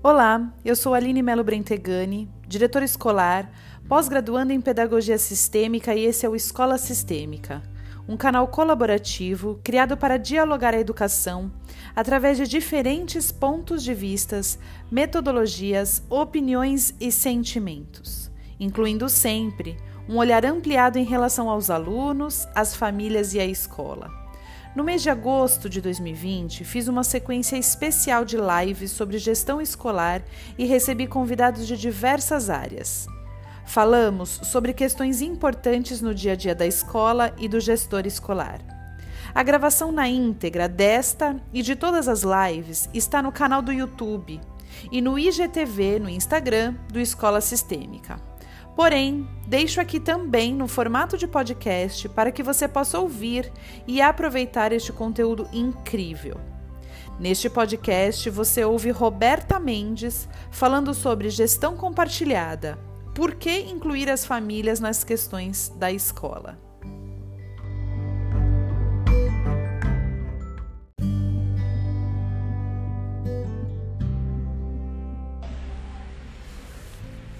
Olá, eu sou Aline Melo Brentegani, diretora escolar, pós-graduanda em Pedagogia Sistêmica e esse é o Escola Sistêmica, um canal colaborativo criado para dialogar a educação através de diferentes pontos de vistas, metodologias, opiniões e sentimentos, incluindo sempre um olhar ampliado em relação aos alunos, às famílias e à escola. No mês de agosto de 2020, fiz uma sequência especial de lives sobre gestão escolar e recebi convidados de diversas áreas. Falamos sobre questões importantes no dia a dia da escola e do gestor escolar. A gravação na íntegra desta e de todas as lives está no canal do YouTube e no IGTV no Instagram do Escola Sistêmica. Porém, deixo aqui também no formato de podcast para que você possa ouvir e aproveitar este conteúdo incrível. Neste podcast, você ouve Roberta Mendes falando sobre gestão compartilhada. Por que incluir as famílias nas questões da escola?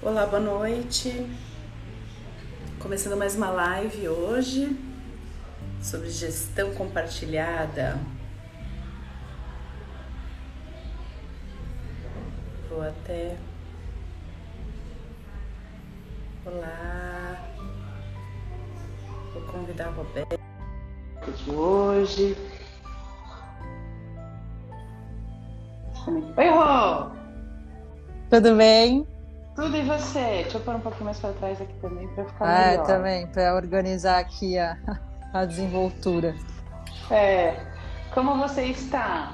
Olá, boa noite. Começando mais uma live hoje sobre gestão compartilhada. Vou até. Olá. Vou convidar a Roberta de hoje. Oi, Rô! Tudo bem? Tudo e você? Deixa eu pôr um pouquinho mais para trás aqui também para ficar ah, melhor. também, para organizar aqui a, a desenvoltura. É. Como você está?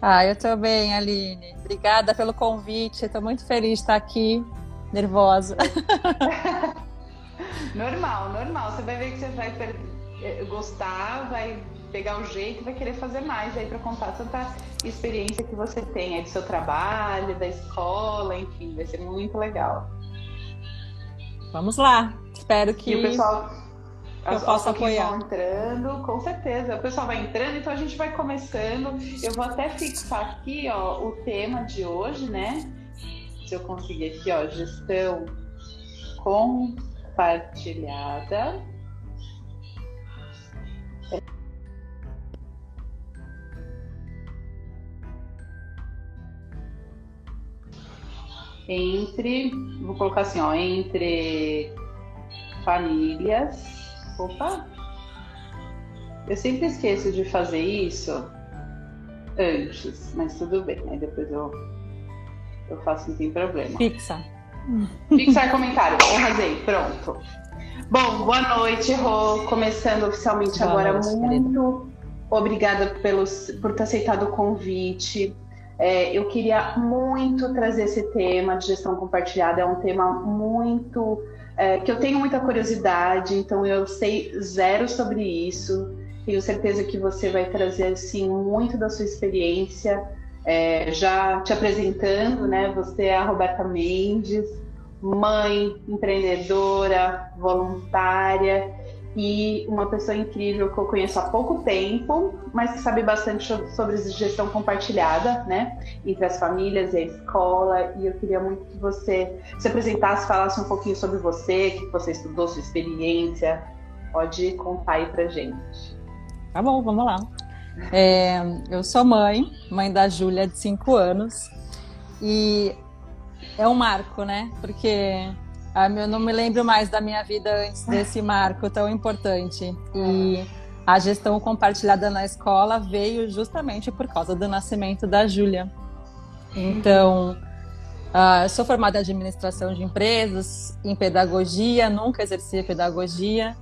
Ah, eu estou bem, Aline. Obrigada pelo convite. Estou muito feliz de estar aqui, nervosa. normal, normal. Você vai ver que você vai eh, gostar, vai pegar o jeito e vai querer fazer mais aí para contar tanta experiência que você tem aí do seu trabalho, da escola, enfim, vai ser muito legal. Vamos lá. Espero que e o pessoal eu possa apoiar. Vão entrando, com certeza. O pessoal vai entrando, então a gente vai começando. Eu vou até fixar aqui, ó, o tema de hoje, né? Se eu conseguir aqui, ó, gestão compartilhada entre, vou colocar assim, ó, entre famílias. Opa! Eu sempre esqueço de fazer isso antes, mas tudo bem. Aí depois eu, eu faço, não tem problema. Fixa. Fixar comentário. Arrasei, pronto. Bom, boa noite, Rô. Começando oficialmente boa agora. Noite, muito querida. obrigada pelos, por ter aceitado o convite. É, eu queria muito trazer esse tema de gestão compartilhada, é um tema muito. É, que eu tenho muita curiosidade, então eu sei zero sobre isso. Tenho certeza que você vai trazer assim muito da sua experiência. É, já te apresentando, né? Você é a Roberta Mendes, mãe, empreendedora, voluntária e uma pessoa incrível que eu conheço há pouco tempo, mas que sabe bastante sobre gestão compartilhada, né, entre as famílias e a escola. E eu queria muito que você se apresentasse, falasse um pouquinho sobre você, que você estudou, sua experiência. Pode contar aí pra gente. Tá bom, vamos lá. É, eu sou mãe, mãe da Júlia, de 5 anos, e é um marco, né? Porque ah, eu não me lembro mais da minha vida antes desse marco tão importante. E a gestão compartilhada na escola veio justamente por causa do nascimento da Júlia. Então, uh, sou formada em administração de empresas, em pedagogia, nunca exerci pedagogia.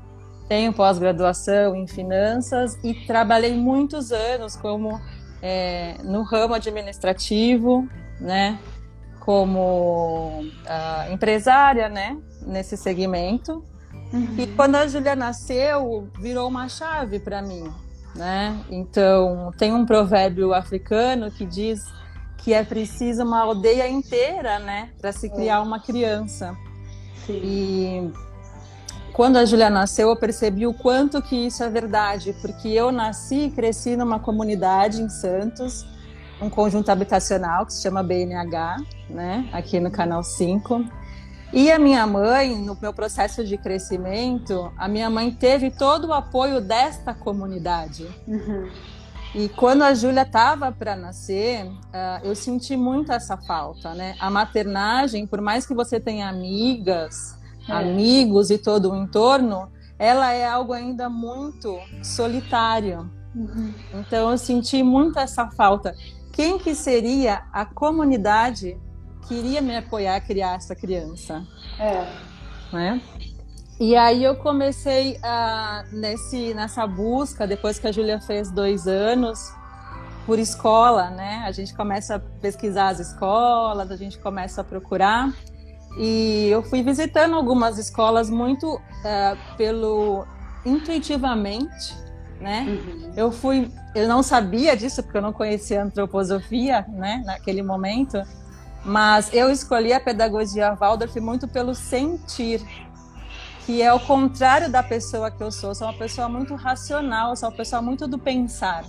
Tenho pós-graduação em finanças e trabalhei muitos anos como é, no ramo administrativo, né? Como uh, empresária, né, nesse segmento. Uhum. E quando a Júlia nasceu, virou uma chave para mim, né? Então, tem um provérbio africano que diz que é preciso uma aldeia inteira, né, para se criar uma criança. Sim. E quando a Júlia nasceu, eu percebi o quanto que isso é verdade, porque eu nasci e cresci numa comunidade em Santos, um conjunto habitacional que se chama BNH, né, aqui no Canal 5. E a minha mãe, no meu processo de crescimento, a minha mãe teve todo o apoio desta comunidade. Uhum. E quando a Júlia estava para nascer, uh, eu senti muito essa falta, né? A maternagem, por mais que você tenha amigas, é. amigos e todo o entorno, ela é algo ainda muito solitário. Uhum. Então eu senti muito essa falta. Quem que seria a comunidade que iria me apoiar a criar essa criança? É. Né? E aí eu comecei a, nesse, nessa busca, depois que a Júlia fez dois anos, por escola, né? A gente começa a pesquisar as escolas, a gente começa a procurar. E eu fui visitando algumas escolas muito uh, pelo intuitivamente, né? Uhum. Eu fui, eu não sabia disso porque eu não conhecia antroposofia, né? Naquele momento, mas eu escolhi a pedagogia Waldorf muito pelo sentir, que é o contrário da pessoa que eu sou. Sou uma pessoa muito racional, sou uma pessoa muito do pensar.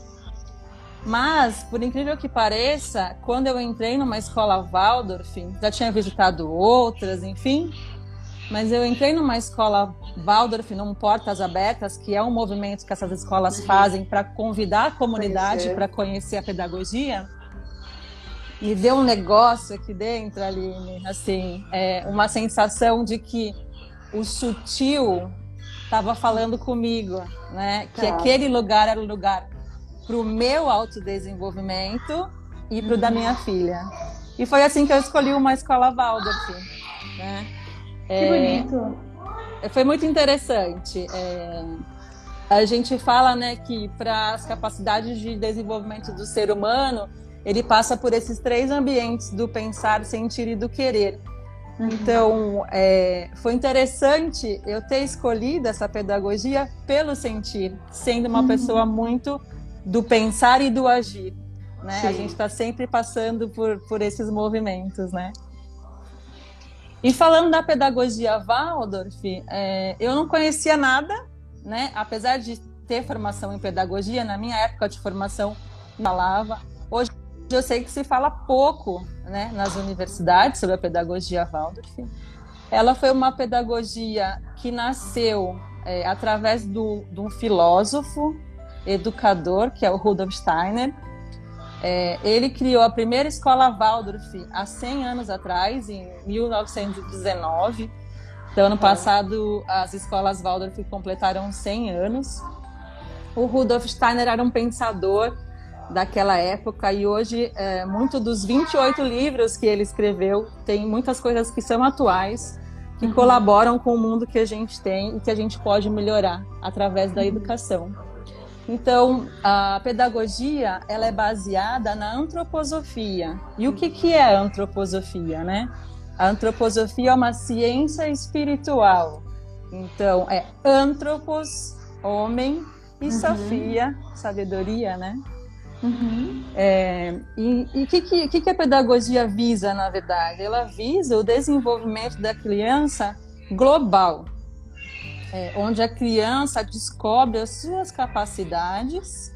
Mas, por incrível que pareça, quando eu entrei numa escola Waldorf, já tinha visitado outras, enfim, mas eu entrei numa escola Waldorf, num Portas Abertas, que é um movimento que essas escolas uhum. fazem para convidar a comunidade para conhecer a pedagogia. Me deu um negócio aqui dentro, Aline, assim, é, uma sensação de que o sutil estava falando comigo, né? Que tá. aquele lugar era o lugar para o meu autodesenvolvimento e para o da uhum. minha filha. E foi assim que eu escolhi uma escola Waldorf, né? Que é, bonito. Foi muito interessante. É, a gente fala, né, que para as capacidades de desenvolvimento do ser humano, ele passa por esses três ambientes do pensar, sentir e do querer. Uhum. Então, é, foi interessante eu ter escolhido essa pedagogia pelo sentir, sendo uma uhum. pessoa muito do pensar e do agir. Né? A gente está sempre passando por, por esses movimentos, né? E falando da pedagogia Waldorf, é, eu não conhecia nada, né? Apesar de ter formação em pedagogia, na minha época de formação falava. Hoje eu sei que se fala pouco né, nas universidades sobre a pedagogia Waldorf. Ela foi uma pedagogia que nasceu é, através do, de um filósofo, educador, que é o Rudolf Steiner. É, ele criou a primeira escola Waldorf há 100 anos atrás, em 1919. Então, ano passado, as escolas Waldorf completaram 100 anos. O Rudolf Steiner era um pensador daquela época e hoje é, muito dos 28 livros que ele escreveu tem muitas coisas que são atuais que uhum. colaboram com o mundo que a gente tem e que a gente pode melhorar através da uhum. educação. Então, a pedagogia ela é baseada na antroposofia. E o que, que é a antroposofia, né? A antroposofia é uma ciência espiritual. Então, é antropos, homem, e uhum. sofia, sabedoria, né? Uhum. É, e o que, que, que a pedagogia visa, na verdade? Ela visa o desenvolvimento da criança global, é, onde a criança descobre as suas capacidades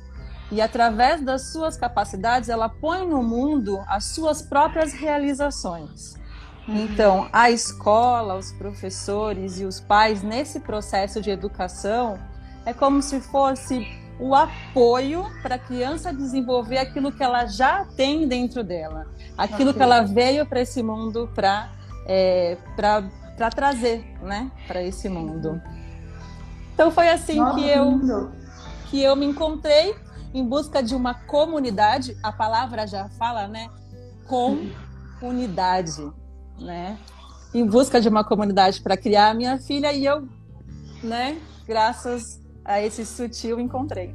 e, através das suas capacidades, ela põe no mundo as suas próprias realizações. Uhum. Então, a escola, os professores e os pais, nesse processo de educação, é como se fosse o apoio para a criança desenvolver aquilo que ela já tem dentro dela, aquilo que ela veio para esse mundo para é, para trazer, né, para esse mundo. Então foi assim Nossa, que eu que eu me encontrei em busca de uma comunidade. A palavra já fala, né, comunidade, né, em busca de uma comunidade para criar a minha filha e eu, né, graças a esse sutil encontrei.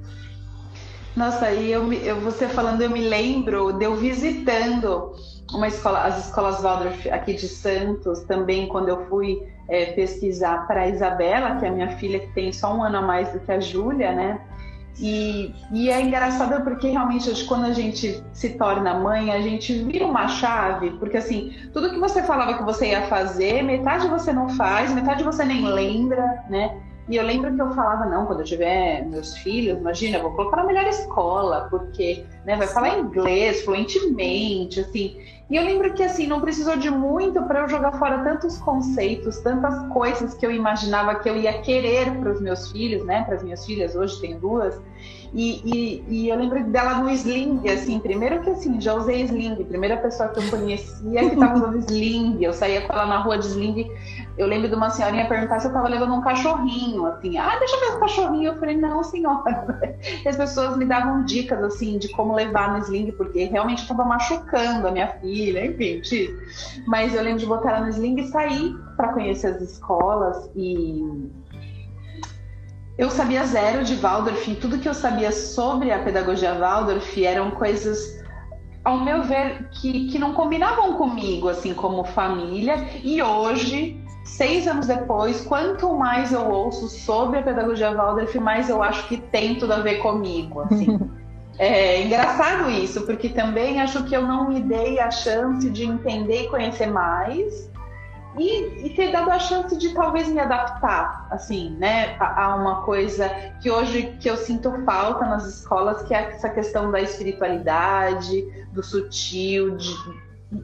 Nossa, e eu, eu, você falando, eu me lembro de eu visitando uma escola, as escolas Waldorf aqui de Santos, também quando eu fui é, pesquisar para a Isabela, que é a minha filha, que tem só um ano a mais do que a Júlia, né? E, e, é engraçado porque realmente quando a gente se torna mãe, a gente vira uma chave, porque assim, tudo que você falava que você ia fazer, metade você não faz, metade você nem lembra, né? E eu lembro que eu falava, não, quando eu tiver meus filhos, imagina, eu vou colocar na melhor escola, porque né, vai falar inglês fluentemente, assim. E eu lembro que assim, não precisou de muito para eu jogar fora tantos conceitos, tantas coisas que eu imaginava que eu ia querer para os meus filhos, né? Para as minhas filhas, hoje tem duas. E, e, e, eu lembro dela no sling, assim, primeiro que assim, já usei sling, primeira pessoa que eu conhecia que estava usando sling, eu saía com ela na rua de sling, eu lembro de uma senhorinha perguntar se eu estava levando um cachorrinho, assim, ah, deixa eu ver o cachorrinho, eu falei, não, senhora, e as pessoas me davam dicas, assim, de como levar no sling, porque realmente estava machucando a minha filha, enfim, mas eu lembro de botar ela no sling e sair para conhecer as escolas e eu sabia zero de Waldorf, e tudo que eu sabia sobre a pedagogia Waldorf eram coisas, ao meu ver, que, que não combinavam comigo, assim, como família. E hoje, seis anos depois, quanto mais eu ouço sobre a pedagogia Waldorf, mais eu acho que tem tudo a ver comigo, assim. É engraçado isso, porque também acho que eu não me dei a chance de entender e conhecer mais e, e, ter dado a chance de talvez me adaptar, assim, né, a, a, uma coisa que hoje que eu sinto falta nas escolas, que é essa questão da espiritualidade, do sutil, de,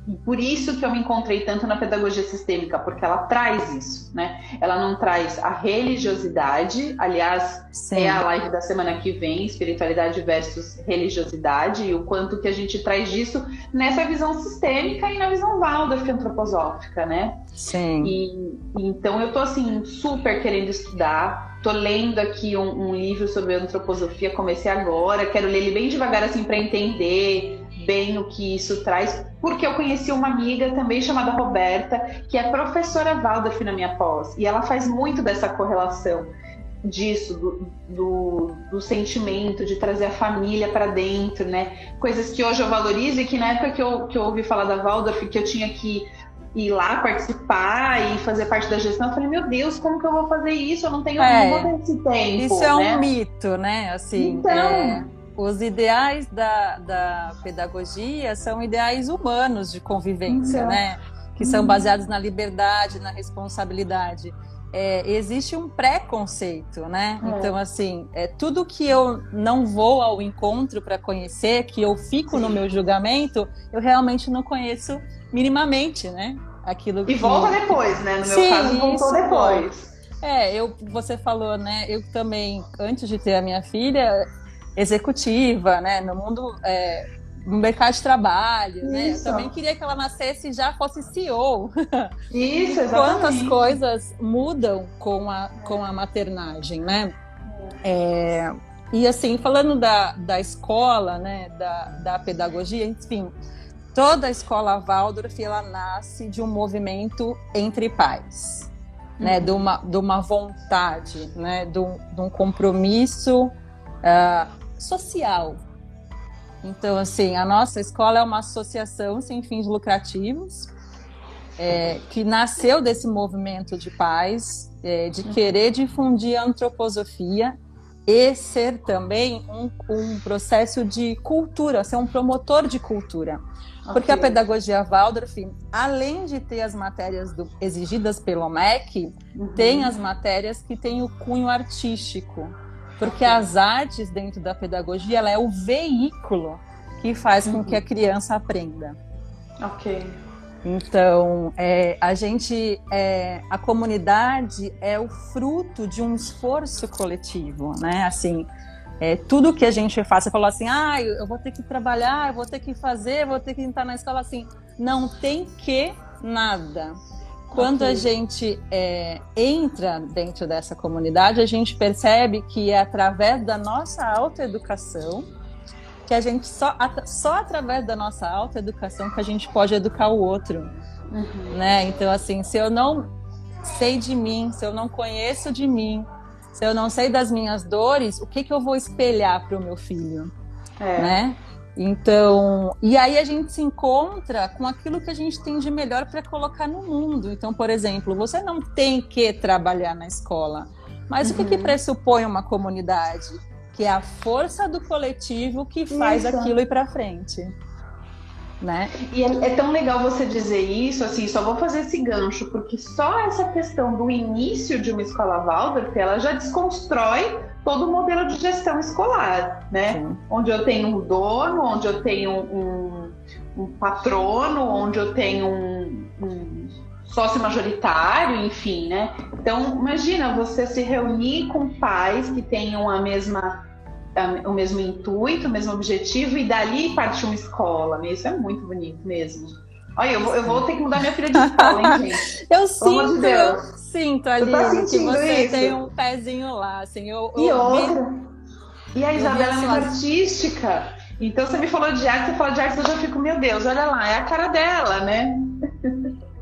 e por isso que eu me encontrei tanto na pedagogia sistêmica, porque ela traz isso, né? Ela não traz a religiosidade, aliás, Sim. é a live da semana que vem, espiritualidade versus religiosidade, e o quanto que a gente traz disso nessa visão sistêmica e na visão Waldorf antroposófica, né? Sim. E, então eu tô assim super querendo estudar, tô lendo aqui um, um livro sobre antroposofia, comecei agora, quero ler ele bem devagar assim para entender bem o que isso traz, porque eu conheci uma amiga também chamada Roberta, que é professora Waldorf na minha pós, e ela faz muito dessa correlação disso, do, do, do sentimento, de trazer a família para dentro, né? Coisas que hoje eu valorizo e que na época que eu, que eu ouvi falar da Waldorf, que eu tinha que ir lá participar e fazer parte da gestão, eu falei, meu Deus, como que eu vou fazer isso? Eu não tenho é, não esse tempo. Isso é né? um mito, né? Assim, então, é os ideais da, da pedagogia são ideais humanos de convivência, né? Que são uhum. baseados na liberdade, na responsabilidade. É, existe um preconceito, né? É. Então, assim, é, tudo que eu não vou ao encontro para conhecer, que eu fico no meu julgamento, eu realmente não conheço minimamente, né? Aquilo que... E volta depois, né? No meu Sim, caso, voltou depois. É, eu, você falou, né? Eu também, antes de ter a minha filha, executiva, né? No mundo é, no mercado de trabalho, né? Eu também queria que ela nascesse e já fosse CEO. Isso, exatamente. Quantas coisas mudam com a, com a maternagem, né? É, e assim, falando da, da escola, né, da, da pedagogia, enfim, toda a escola Waldorf, ela nasce de um movimento entre pais, né, uhum. de, uma, de uma vontade, né, de um, de um compromisso uh, social. Então, assim, a nossa escola é uma associação sem fins lucrativos, é, que nasceu desse movimento de pais, é, de querer difundir a antroposofia e ser também um, um, processo de cultura, ser um promotor de cultura. Okay. Porque a pedagogia Waldorf, além de ter as matérias do, exigidas pelo MEC, uhum. tem as matérias que têm o cunho artístico. Porque as artes dentro da pedagogia, ela é o veículo que faz com que a criança aprenda. Ok. Então, é, a gente, é, a comunidade é o fruto de um esforço coletivo, né? Assim, é, tudo que a gente faz, você falou assim, ah, eu vou ter que trabalhar, eu vou ter que fazer, vou ter que entrar na escola, assim, não tem que nada. Quando okay. a gente é, entra dentro dessa comunidade, a gente percebe que é através da nossa autoeducação que a gente só, só através da nossa autoeducação que a gente pode educar o outro. Uhum. Né? Então, assim, se eu não sei de mim, se eu não conheço de mim, se eu não sei das minhas dores, o que, que eu vou espelhar para o meu filho? É. Né? Então, e aí a gente se encontra com aquilo que a gente tem de melhor para colocar no mundo. Então, por exemplo, você não tem que trabalhar na escola, mas uhum. o que, que uhum. pressupõe uma comunidade? Que é a força do coletivo que faz Isso. aquilo ir para frente. Né? E é, é, tão legal você dizer isso, assim, só vou fazer esse gancho, porque só essa questão do início de uma escola Waldorf, ela já desconstrói todo o modelo de gestão escolar, né? Sim. Onde eu tenho um dono, onde eu tenho um, um patrono, onde eu tenho um, um sócio majoritário, enfim, né? Então, imagina você se reunir com pais que tenham a mesma o mesmo intuito, o mesmo objetivo, e dali partir uma escola. Né? Isso é muito bonito mesmo. Olha, eu vou, eu vou ter que mudar minha filha de escola, hein, gente? Eu sinto, de eu sinto ali tá que você isso? tem um pezinho lá, assim. Eu, e eu outra. Vi, e a Isabela é muito artística. Então você me falou de arte, você falou de arte, eu já fico, meu Deus, olha lá, é a cara dela, né?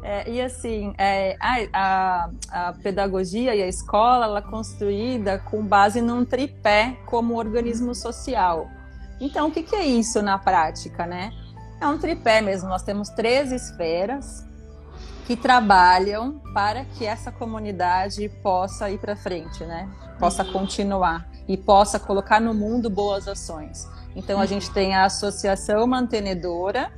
É, e assim, é, a, a, a, pedagogia e a escola ela é construída com base num tripé como organismo social. Então, o que, que é isso na prática, né? É um tripé mesmo. Nós temos três esferas que trabalham para que essa comunidade possa ir para frente, né? Possa continuar e possa colocar no mundo boas ações. Então, a gente tem a associação mantenedora,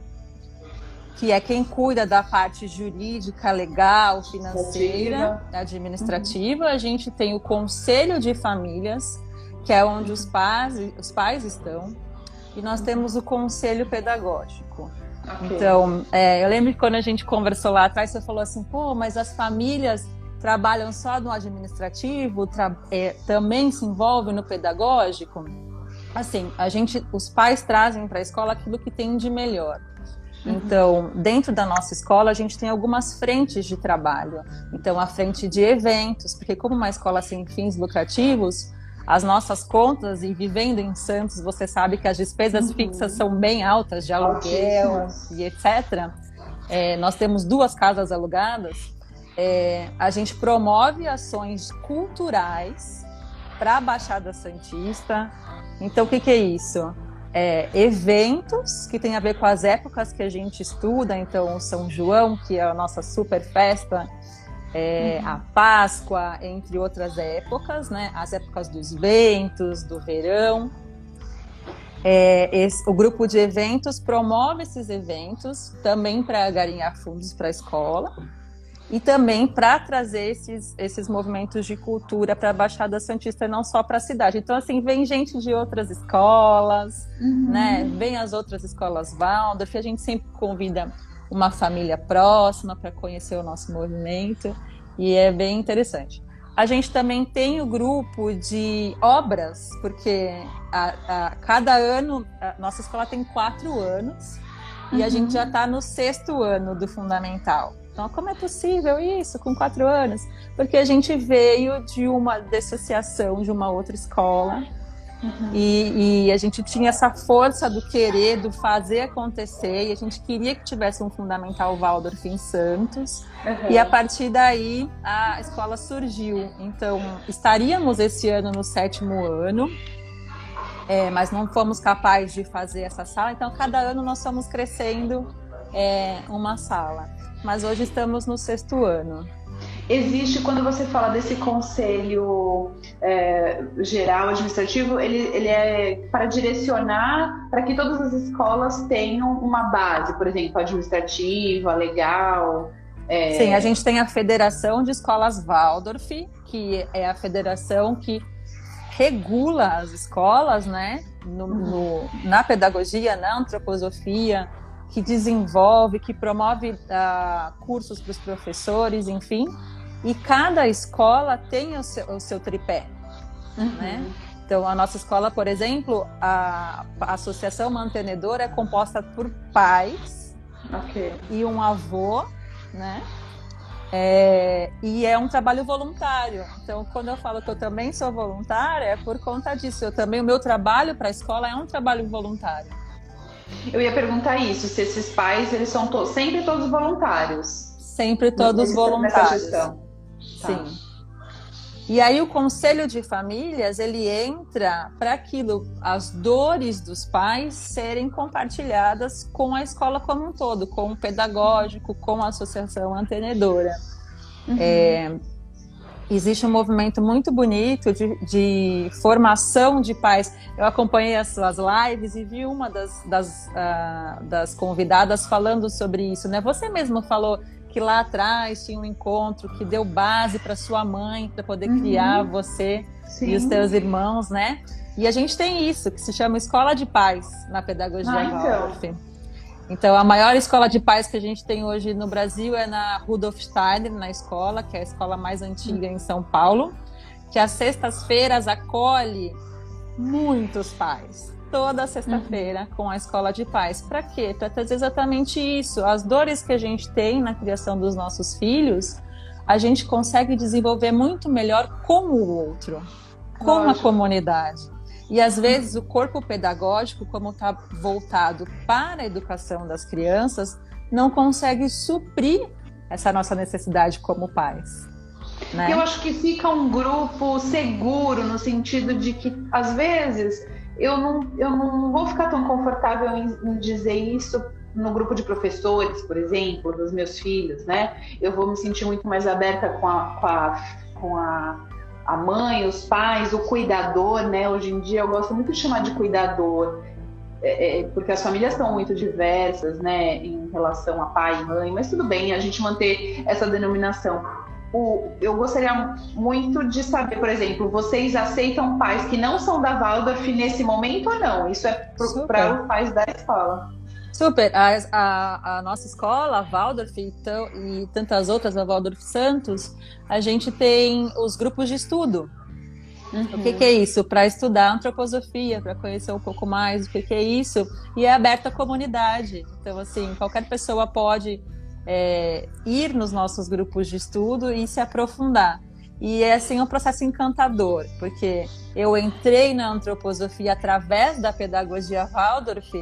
que é quem cuida da parte jurídica, legal, financeira, administrativa. Uhum. A gente tem o Conselho de Famílias, que é onde os pais, os pais estão. E nós temos o Conselho Pedagógico. Okay. Então, é, eu lembro que quando a gente conversou lá atrás, você falou assim, pô, mas as famílias trabalham só no administrativo, é, também se envolvem no pedagógico? Assim, a gente, os pais trazem para a escola aquilo que tem de melhor. Então, dentro da nossa escola, a gente tem algumas frentes de trabalho. Então, a frente de eventos, porque como uma escola sem fins lucrativos, as nossas contas e vivendo em Santos, você sabe que as despesas uhum. fixas são bem altas de aluguel e etc. É, nós temos duas casas alugadas. É, a gente promove ações culturais para a Baixada Santista. Então, o que, que é isso? É, eventos que tem a ver com as épocas que a gente estuda, então o São João, que é a nossa super festa, é, uhum. a Páscoa, entre outras épocas, né? As épocas dos ventos, do verão. É, esse, o grupo de eventos promove esses eventos também para garinhar fundos para a escola e também para trazer esses, esses movimentos de cultura para a Baixada Santista, não só para a cidade. Então, assim, vem gente de outras escolas, uhum. né? Vem as outras escolas Waldorf, a gente sempre convida uma família próxima para conhecer o nosso movimento e é bem interessante. A gente também tem o grupo de obras, porque a, a cada ano, a nossa escola tem quatro anos uhum. e a gente já está no sexto ano do fundamental. Então, como é possível isso com quatro anos? Porque a gente veio de uma dissociação de uma outra escola uhum. e, e, a gente tinha essa força do querer, do fazer acontecer e a gente queria que tivesse um fundamental Waldorf em Santos. Uhum. E a partir daí a escola surgiu. Então, estaríamos esse ano no sétimo ano. É, mas não fomos capazes de fazer essa sala, então cada ano nós fomos crescendo é, uma sala mas hoje estamos no sexto ano. Existe, quando você fala desse conselho é, geral administrativo, ele, ele é para direcionar para que todas as escolas tenham uma base, por exemplo, administrativa, legal. É... Sim, a gente tem a Federação de Escolas Waldorf, que é a federação que regula as escolas, né? No, no, na pedagogia, na antroposofia, que desenvolve, que promove uh, cursos para os professores, enfim. E cada escola tem o seu, o seu tripé, uhum. né? Então, a nossa escola, por exemplo, a, a associação mantenedora é composta por pais okay. e um avô, né? É, e é um trabalho voluntário. Então, quando eu falo que eu também sou voluntária, é por conta disso. Eu também, o meu trabalho para a escola é um trabalho voluntário. Eu ia perguntar isso, se esses pais, eles são to sempre todos voluntários. Sempre todos voluntários. Tá. Sim. E aí o conselho de famílias, ele entra para aquilo, as dores dos pais serem compartilhadas com a escola como um todo, com o pedagógico, com a associação mantenedora. Uhum. É, existe um movimento muito bonito de, de, formação de pais. Eu acompanhei as suas lives e vi uma das, das, uh, das convidadas falando sobre isso, né? Você mesmo falou que lá atrás tinha um encontro que deu base para sua mãe para poder uhum. criar você Sim. e os teus irmãos, né? E a gente tem isso que se chama escola de paz na pedagogia ah, então. Então, a maior escola de paz que a gente tem hoje no Brasil é na Rudolf Steiner, na escola, que é a escola mais antiga em São Paulo, que às sextas-feiras acolhe muitos pais. Toda sexta-feira uhum. com a escola de paz. Para quê? Para trazer exatamente isso. As dores que a gente tem na criação dos nossos filhos, a gente consegue desenvolver muito melhor com o outro, com Lógico. a comunidade. E às vezes o corpo pedagógico, como está voltado para a educação das crianças, não consegue suprir essa nossa necessidade como pais. Né? Eu acho que fica um grupo seguro no sentido de que às vezes eu não, eu não vou ficar tão confortável em, em dizer isso no grupo de professores, por exemplo, dos meus filhos, né? Eu vou me sentir muito mais aberta com a, com a, com a a mãe, os pais, o cuidador, né? Hoje em dia eu gosto muito de chamar de cuidador, é, é, porque as famílias são muito diversas, né, em relação a pai e mãe, mas tudo bem a gente manter essa denominação. O, eu gostaria muito de saber, por exemplo, vocês aceitam pais que não são da Waldorf nesse momento ou não? Isso é para os pais da escola. Super. A, a, a, nossa escola, a Waldorf e, e tantas outras, a Waldorf Santos, a gente tem os grupos de estudo. Uhum. O que, que, é isso? Para estudar antroposofia, para conhecer um pouco mais o que, que, é isso. E é aberto à comunidade. Então, assim, qualquer pessoa pode é, ir nos nossos grupos de estudo e se aprofundar. E é assim um processo encantador, porque eu entrei na antroposofia através da pedagogia Waldorf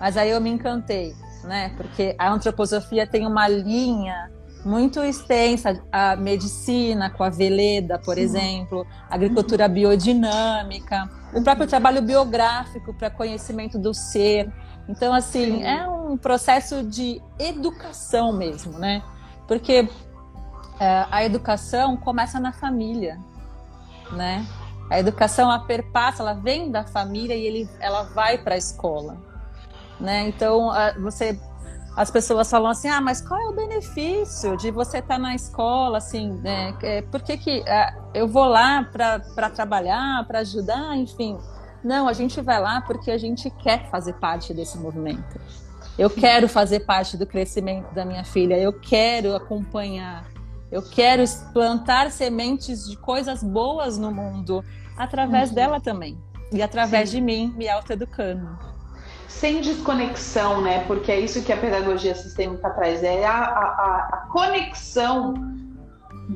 mas aí eu me encantei, né? Porque a antroposofia tem uma linha muito extensa, a medicina com a Veleda, por Sim. exemplo, a agricultura uhum. biodinâmica, o próprio trabalho biográfico para conhecimento do ser. Então, assim, Sim. é um processo de educação mesmo, né? Porque é, a educação começa na família, né? A educação, ela perpassa, ela vem da família e ele, ela vai para a escola né? Então, você as pessoas falam assim, ah, mas qual é o benefício de você estar tá na escola, assim, né? É, por que, que ah, eu vou lá para trabalhar, para ajudar, enfim. Não, a gente vai lá porque a gente quer fazer parte desse movimento. Eu quero fazer parte do crescimento da minha filha, eu quero acompanhar, eu quero plantar sementes de coisas boas no mundo através uhum. dela também. E através Sim. de mim, me autoeducando sem desconexão, né? Porque é isso que a pedagogia sistêmica traz, é a, a, a conexão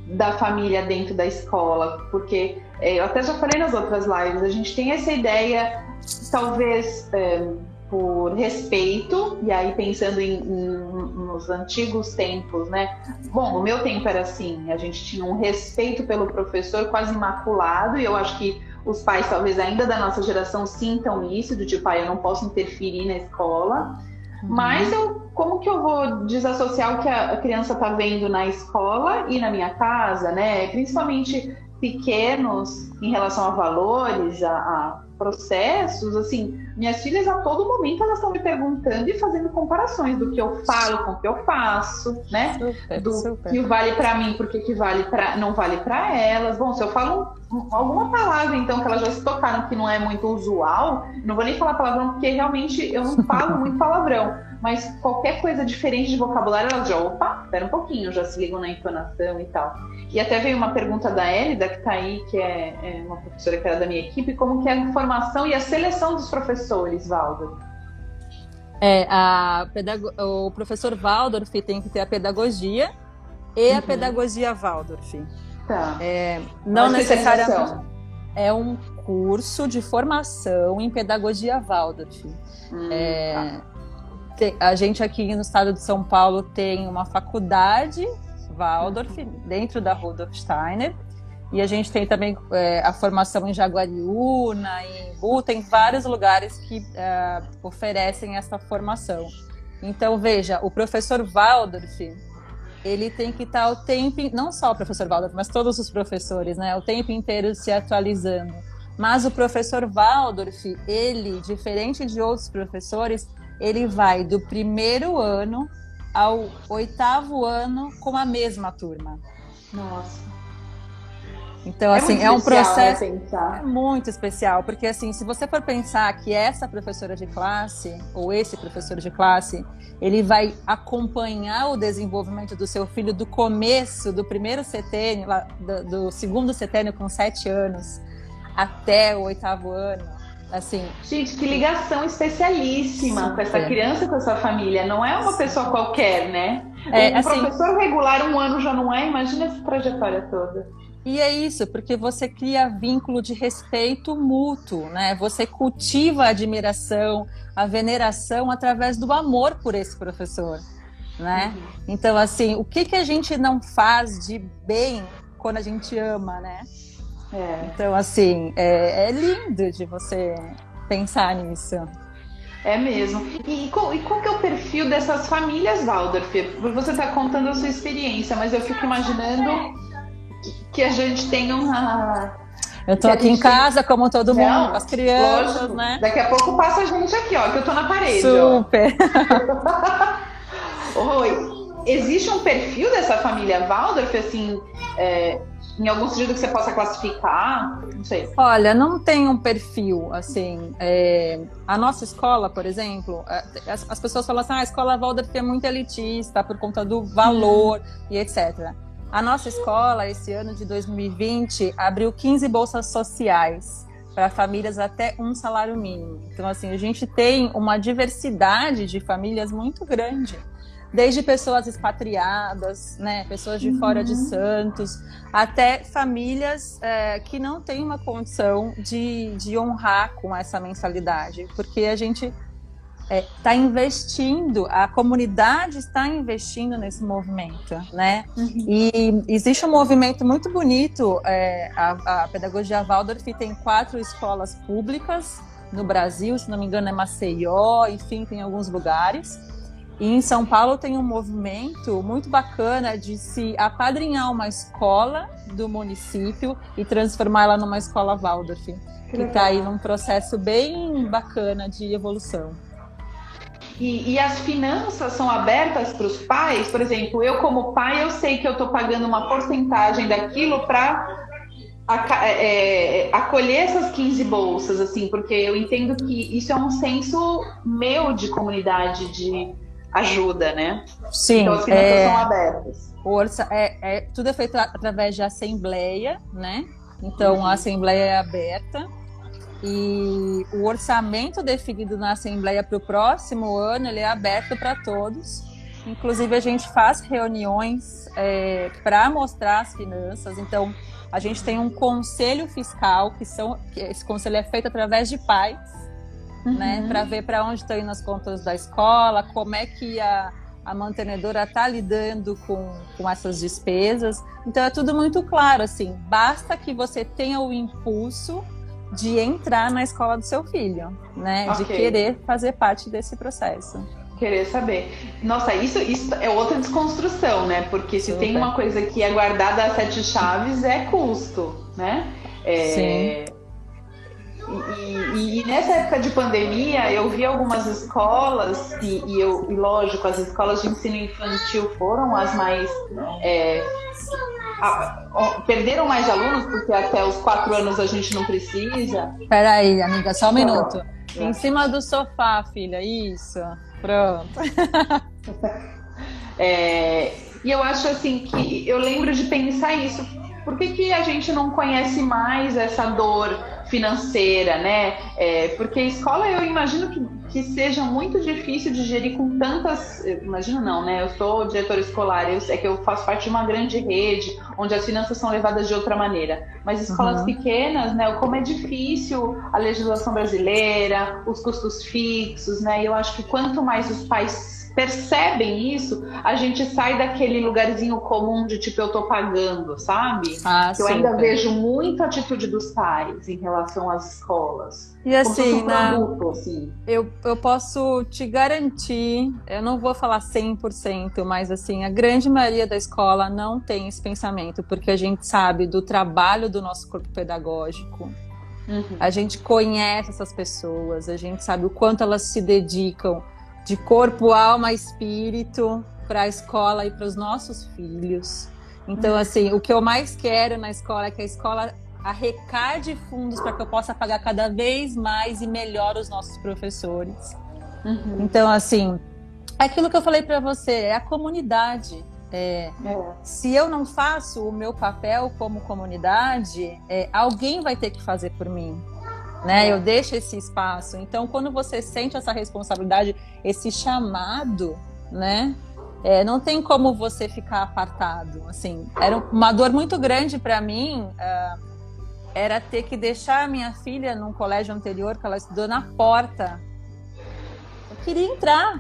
da família dentro da escola, porque é, eu até já falei nas outras lives, a gente tem essa ideia, talvez é, por respeito, e aí pensando em, em, nos antigos tempos, né? Bom, no meu tempo era assim, a gente tinha um respeito pelo professor quase imaculado, e eu acho que os pais, talvez ainda da nossa geração, sintam isso, do tipo, ah, eu não posso interferir na escola. Uhum. Mas eu, como que eu vou desassociar o que a criança está vendo na escola e na minha casa, né? Principalmente pequenos em relação a valores, a, a processos, assim, minhas filhas a todo momento elas estão me perguntando e fazendo comparações do que eu falo com o que eu faço, né? Super, do super. que vale para mim, porque que vale para não vale para elas. Bom, se eu falo alguma palavra então que elas já se tocaram que não é muito usual, não vou nem falar palavrão porque realmente eu não falo muito palavrão, mas qualquer coisa diferente de vocabulário elas já, opa, espera um pouquinho, já se ligam na entonação e tal. E até veio uma pergunta da Elida, que está aí, que é, é, uma professora que era da minha equipe, como que é a formação e a seleção dos professores, Valdo? É, a o professor Waldorf tem que ter a pedagogia e uhum. a pedagogia Waldorf. Tá. É, não necessariamente. É um curso de formação em pedagogia Waldorf. Hum, é, tá. A gente aqui no estado de São Paulo tem uma faculdade Waldorf, dentro da Rudolf Steiner. E a gente tem também é, a formação em Jaguariúna, em Bu, tem vários lugares que é, oferecem essa formação. Então, veja, o professor Waldorf, ele tem que estar o tempo, não só o professor Waldorf, mas todos os professores, né? O tempo inteiro se atualizando. Mas o professor Waldorf, ele, diferente de outros professores, ele vai do primeiro ano ao oitavo ano com a mesma turma. Nossa. Então, É assim, é um né, processo pensar. muito especial, porque assim, se você for pensar que essa professora de classe, ou esse professor de classe, ele vai acompanhar o desenvolvimento do seu filho do começo, do primeiro setênio, do, do segundo setênio com sete anos, até o oitavo ano, assim, Gente, que ligação especialíssima com essa Super. criança, com essa família. Não é uma pessoa qualquer, né? É, um assim- professor regular um ano já não é, imagina essa trajetória toda. E é isso, porque você cria vínculo de respeito mútuo, né? Você cultiva a admiração, a veneração através do amor por esse professor, né? Então, assim, o que, que a gente não faz de bem quando a gente ama, né? É. Então, assim, é, é lindo de você pensar nisso. É mesmo. E, qual, e qual que é o perfil dessas famílias Waldorf? Você está contando a sua experiência, mas eu fico imaginando que- que a gente tem uma. Eu tô aqui em tem- casa, como todo mundo, Não, com as crianças, lógico. né? Daqui a pouco passa a gente aqui, ó, que eu tô na parede. ó. Super. Oi. Existe um perfil dessa família Waldorf, assim, é, em algum sentido que você possa classificar? Não sei. Olha, não tem um perfil, assim. é, a nossa escola, por exemplo, é, as, as pessoas falam assim, ah, a escola Waldorf é muito elitista por conta do valor e etc. A nossa escola, esse ano de 2020, abriu 15 bolsas sociais para famílias até um salário mínimo. Então, assim, a gente tem uma diversidade de famílias muito grande. Desde pessoas expatriadas, né, pessoas de fora de Santos, até famílias é, que não têm uma condição de, de honrar com essa mensalidade, porque a gente está investindo, a comunidade está investindo nesse movimento, né? E existe um movimento muito bonito, é, a, a pedagogia Waldorf tem quatro escolas públicas no Brasil, se não me engano é Maceió, enfim, tem alguns lugares. E em São Paulo tem um movimento muito bacana de se apadrinhar uma escola do município e transformá-la numa escola Waldorf. Que está aí num processo bem bacana de evolução. E, e as finanças são abertas para os pais? Por exemplo, eu como pai, eu sei que eu estou pagando uma porcentagem daquilo para é, acolher essas 15 bolsas, assim, porque eu entendo que isso é um senso meu de comunidade de ajuda, né? Sim, Então as finanças é, são abertas. o orça, é, é- tudo é feito através de assembleia, né? Então a assembleia é aberta e o orçamento definido na assembleia para o próximo ano ele é aberto para todos. Inclusive a gente faz reuniões para mostrar as finanças. Então a gente tem um conselho fiscal que são esse conselho é feito através de pais né, para ver para onde estão indo as contas da escola, como é que a, a mantenedora está lidando com, com essas despesas. Então é tudo muito claro, assim, basta que você tenha o impulso de entrar na escola do seu filho, né, de Ok. querer fazer parte desse processo. Querer saber. Nossa, isso, isso é outra desconstrução, né? Porque se Super. tem uma coisa que é guardada a sete chaves, é custo, né? É, E, e- e nessa época de pandemia, eu vi algumas escolas, e, e eu, e lógico, as escolas de ensino infantil foram as mais. é, a- ó, perderam mais alunos, porque até os quatro anos a gente não precisa. Peraí, amiga, só um Tá minuto. Em cima do sofá, filha, isso. Pronto. É, e eu acho assim que eu lembro de pensar isso. Por que, que a gente não conhece mais essa dor financeira, né? É, porque a escola eu imagino que, que seja muito difícil de gerir com tantas. Imagino não, né? Eu sou diretora escolar, eu, é que eu faço parte de uma grande rede onde as finanças são levadas de outra maneira. Mas escolas Uhum. pequenas, né? Como é difícil a legislação brasileira, os custos fixos, né? E eu acho que quanto mais os pais percebem isso, a gente sai daquele lugarzinho comum de tipo, eu tô pagando, sabe? Ah, eu ainda vejo muita atitude dos pais em relação às escolas. E assim, um produto, assim. Eu, eu posso te garantir, eu não vou falar 100%, mas assim, a grande maioria da escola não tem esse pensamento, porque a gente sabe do trabalho do nosso corpo pedagógico. Uhum. A gente conhece essas pessoas, a gente sabe o quanto elas se dedicam de corpo, alma, espírito para a escola e para os nossos filhos. Então, uhum. assim, o que eu mais quero na escola é que a escola arrecade fundos para que eu possa pagar cada vez mais e melhor os nossos professores. Uhum. Então, assim, é aquilo que eu falei para você, é a comunidade. É, é. Se eu não faço o meu papel como comunidade, é, alguém vai ter que fazer por mim. Né? É. Eu deixo esse espaço. Então, quando você sente essa responsabilidade, esse chamado, né? É, não tem como você ficar apartado. Assim, era uma dor muito grande para mim. Uh, era ter que deixar a minha filha num colégio anterior que ela estudou na porta. Eu queria entrar,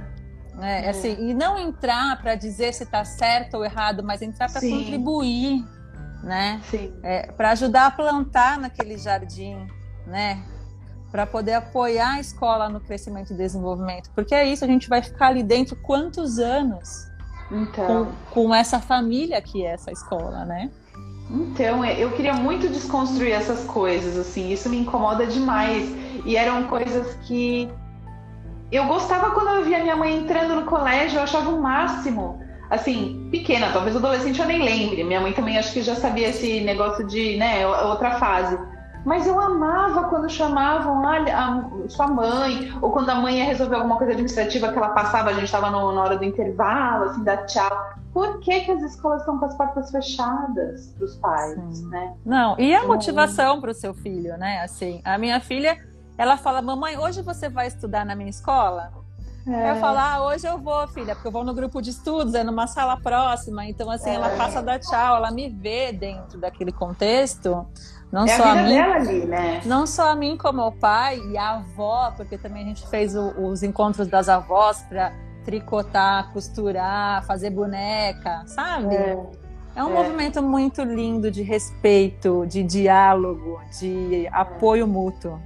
né? É. Assim, e não entrar para dizer se está certo ou errado, mas entrar para contribuir, né? É, para ajudar a plantar naquele jardim, né? Para poder apoiar a escola no crescimento e desenvolvimento, porque é isso, a gente vai ficar ali dentro quantos anos então. com, com essa família que é essa escola, né? Então, é, eu queria muito desconstruir essas coisas, assim, isso me incomoda demais. E eram coisas que eu gostava quando eu via minha mãe entrando no colégio, eu achava o máximo. Assim, pequena, talvez adolescente eu nem lembre. Minha mãe também acho que já sabia esse negócio de, né, outra fase. Mas eu amava quando chamavam a, a, sua mãe, ou quando a mãe ia resolver alguma coisa administrativa que ela passava, a gente estava na hora do intervalo, assim, dar tchau. Por que, que as escolas estão com as portas fechadas para os pais, Sim. né? Não, e a então, motivação para o seu filho, né? Assim, a minha filha, ela fala, mamãe, hoje você vai estudar na minha escola? É. Eu falo, ah, hoje eu vou, filha, porque eu vou no grupo de estudos, é numa sala próxima. Então, assim, é. ela passa a dar tchau, ela me vê dentro daquele contexto. Não é só a, a mim, ali, né? Não só a mim como o pai e a avó, porque também a gente fez o, os encontros das avós para tricotar, costurar, fazer boneca, sabe? É, é um é. movimento muito lindo de respeito, de diálogo, de apoio mútuo.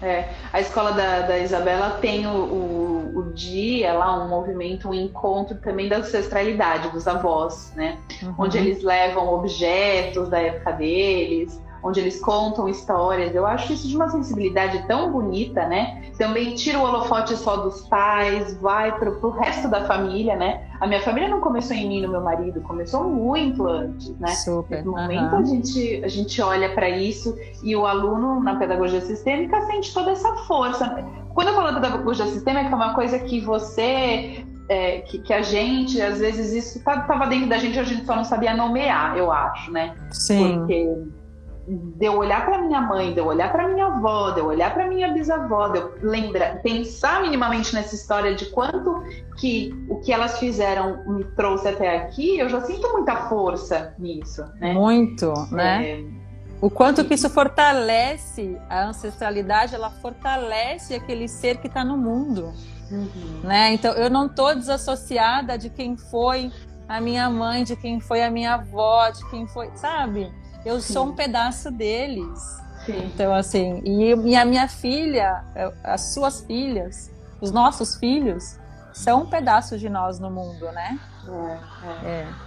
É, a escola da, da Isabela tem o, o, o, dia lá, um movimento, um encontro também da ancestralidade dos avós, né? Uhum. Onde eles levam objetos da época deles, onde eles contam histórias. Eu acho isso de uma sensibilidade tão bonita, né? Também tira o holofote só dos pais, vai pro, pro resto da família, né? A minha família não começou em mim no meu marido, começou muito antes, né? Super. No momento uhum. a, gente, a gente olha para isso e o aluno na pedagogia sistêmica sente toda essa força. Quando eu falo da pedagogia sistêmica, é uma coisa que você é, que, que, a gente, às vezes, isso estava tá, dentro da gente, a gente só não sabia nomear, eu acho, né? Sim. Porque de eu olhar para minha mãe, de eu olhar para minha avó, de eu olhar para minha bisavó, de eu lembrar, pensar minimamente nessa história de quanto que o que elas fizeram me trouxe até aqui, eu já sinto muita força nisso, né? Muito, né? É... O quanto que isso fortalece a ancestralidade, ela fortalece aquele ser que está no mundo, uhum. né? Então eu não estou desassociada de quem foi a minha mãe, de quem foi a minha avó, de quem foi, sabe? Eu Sim. sou um pedaço deles. Sim. Então, assim, e, e a minha filha, as suas filhas, os nossos filhos, são um pedaço de nós no mundo, né? É, é. é.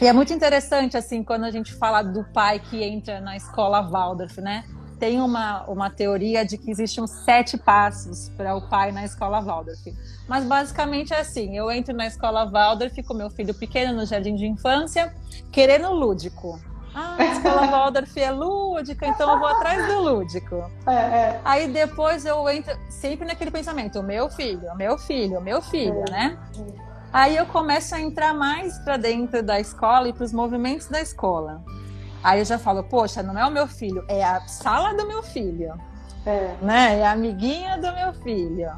E é muito interessante, assim, quando a gente fala do pai que entra na escola Waldorf, né? Tem uma, uma teoria de que existem sete passos para o pai na escola Waldorf. Mas basicamente é assim: eu entro na escola Waldorf com meu filho pequeno no jardim de infância, querendo lúdico. Ah, a escola Waldorf é lúdica, então eu vou atrás do lúdico. É, é. Aí depois eu entro sempre naquele pensamento: meu filho, meu filho, meu filho, é. né? Aí eu começo a entrar mais para dentro da escola e para os movimentos da escola. Aí eu já falo: poxa, não é o meu filho, é a sala do meu filho. É. Né? É a amiguinha do meu filho.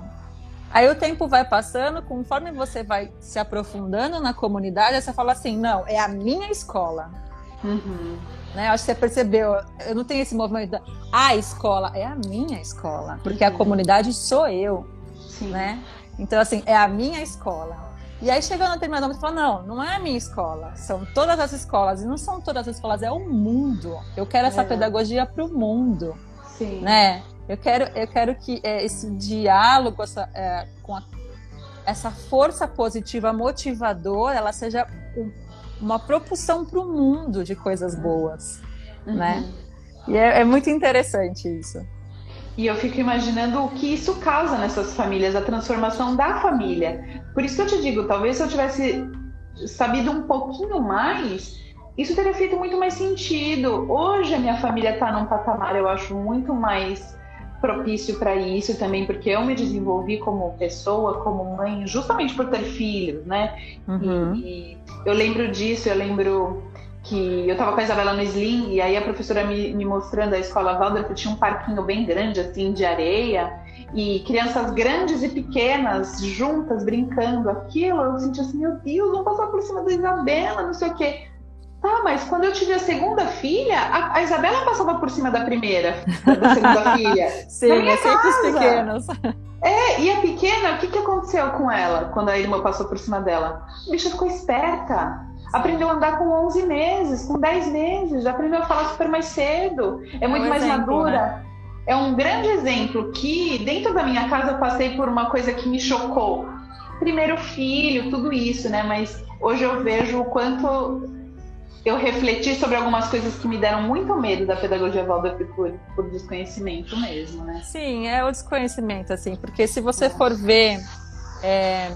Aí o tempo vai passando, conforme você vai se aprofundando na comunidade, você fala assim: não, é a minha escola. Uhum. Né? Acho que você percebeu. Eu não tenho esse movimento da a escola, é a minha escola, porque uhum. a comunidade sou eu, Sim. né? Então assim é a minha escola. E aí chegou no determinado momento e falou: não, não é a minha escola, são todas as escolas. E não são todas as escolas, é o mundo. Eu quero essa é. pedagogia para o mundo. Sim. Né? Eu quero, eu quero que é, esse diálogo essa, é, com a, essa força positiva motivadora, ela seja um, uma propulsão para o mundo de coisas boas, uhum. né? E é, é muito interessante isso. E eu fico imaginando o que isso causa nessas famílias, a transformação da família. Por isso que eu te digo, talvez se eu tivesse sabido um pouquinho mais, isso teria feito muito mais sentido. Hoje a minha família está num patamar, eu acho, muito mais propício para isso também, porque eu me desenvolvi como pessoa, como mãe, justamente por ter filhos, né? Uhum. E, e eu lembro disso, eu lembro que eu estava com a Isabela no Sling e aí a professora me, me mostrando a escola Waldorf tinha um parquinho bem grande assim de areia e crianças grandes e pequenas juntas brincando aquilo eu senti assim meu Deus vamos passar por cima da Isabela não sei o quê tá mas quando eu tive a segunda filha a, a Isabela passava por cima da primeira da segunda filha sim é sempre os pequenos é, e a pequena, o que, que aconteceu com ela quando a irmã passou por cima dela? A bicha ficou esperta aprendeu a andar com 11 meses, com 10 meses, já aprendeu a falar super mais cedo, é, é muito um mais exemplo, madura. Né? É um grande exemplo que dentro da minha casa eu passei por uma coisa que me chocou. Primeiro filho, tudo isso, né? Mas hoje eu vejo o quanto eu refleti sobre algumas coisas que me deram muito medo da pedagogia Waldorf por, por desconhecimento mesmo, né? Sim, é o desconhecimento, assim, porque se você for ver é,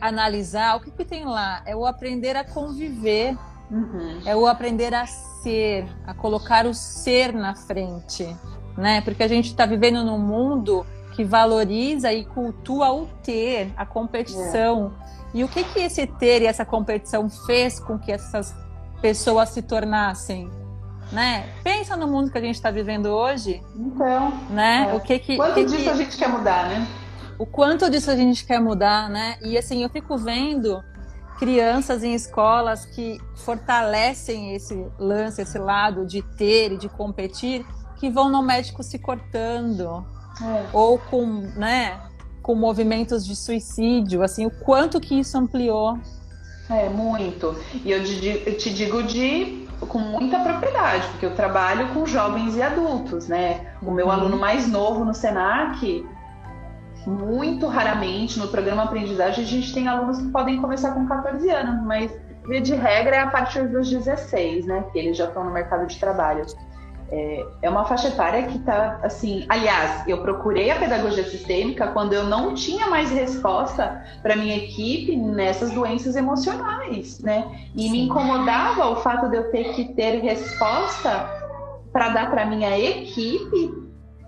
analisar, o que, que tem lá? É o aprender a conviver, uhum. é o aprender a ser, a colocar o ser na frente, né? Porque a gente está vivendo num mundo que valoriza e cultua o ter, a competição. É. E o que que esse ter e essa competição fez com que essas pessoas se tornassem? Né? Pensa no mundo que a gente está vivendo hoje. Então, né? É. O que que, Quanto que disso que... a gente quer mudar, né? o quanto disso a gente quer mudar, né? E assim, eu fico vendo crianças em escolas que fortalecem esse lance, esse lado de ter e de competir, que vão no médico se cortando, é. ou com, né, com movimentos de suicídio, assim, o quanto que isso ampliou. É, muito. E eu te digo de com muita propriedade, porque eu trabalho com jovens e adultos, né? O meu uhum. aluno mais novo no Senac, muito raramente no programa aprendizagem a gente tem alunos que podem começar com 14 anos, mas via de regra é a partir dos 16, né? Que eles já estão no mercado de trabalho. É, é uma faixa etária que está assim. Aliás, eu procurei a pedagogia sistêmica quando eu não tinha mais resposta para minha equipe nessas doenças emocionais, né? E me incomodava o fato de eu ter que ter resposta para dar para minha equipe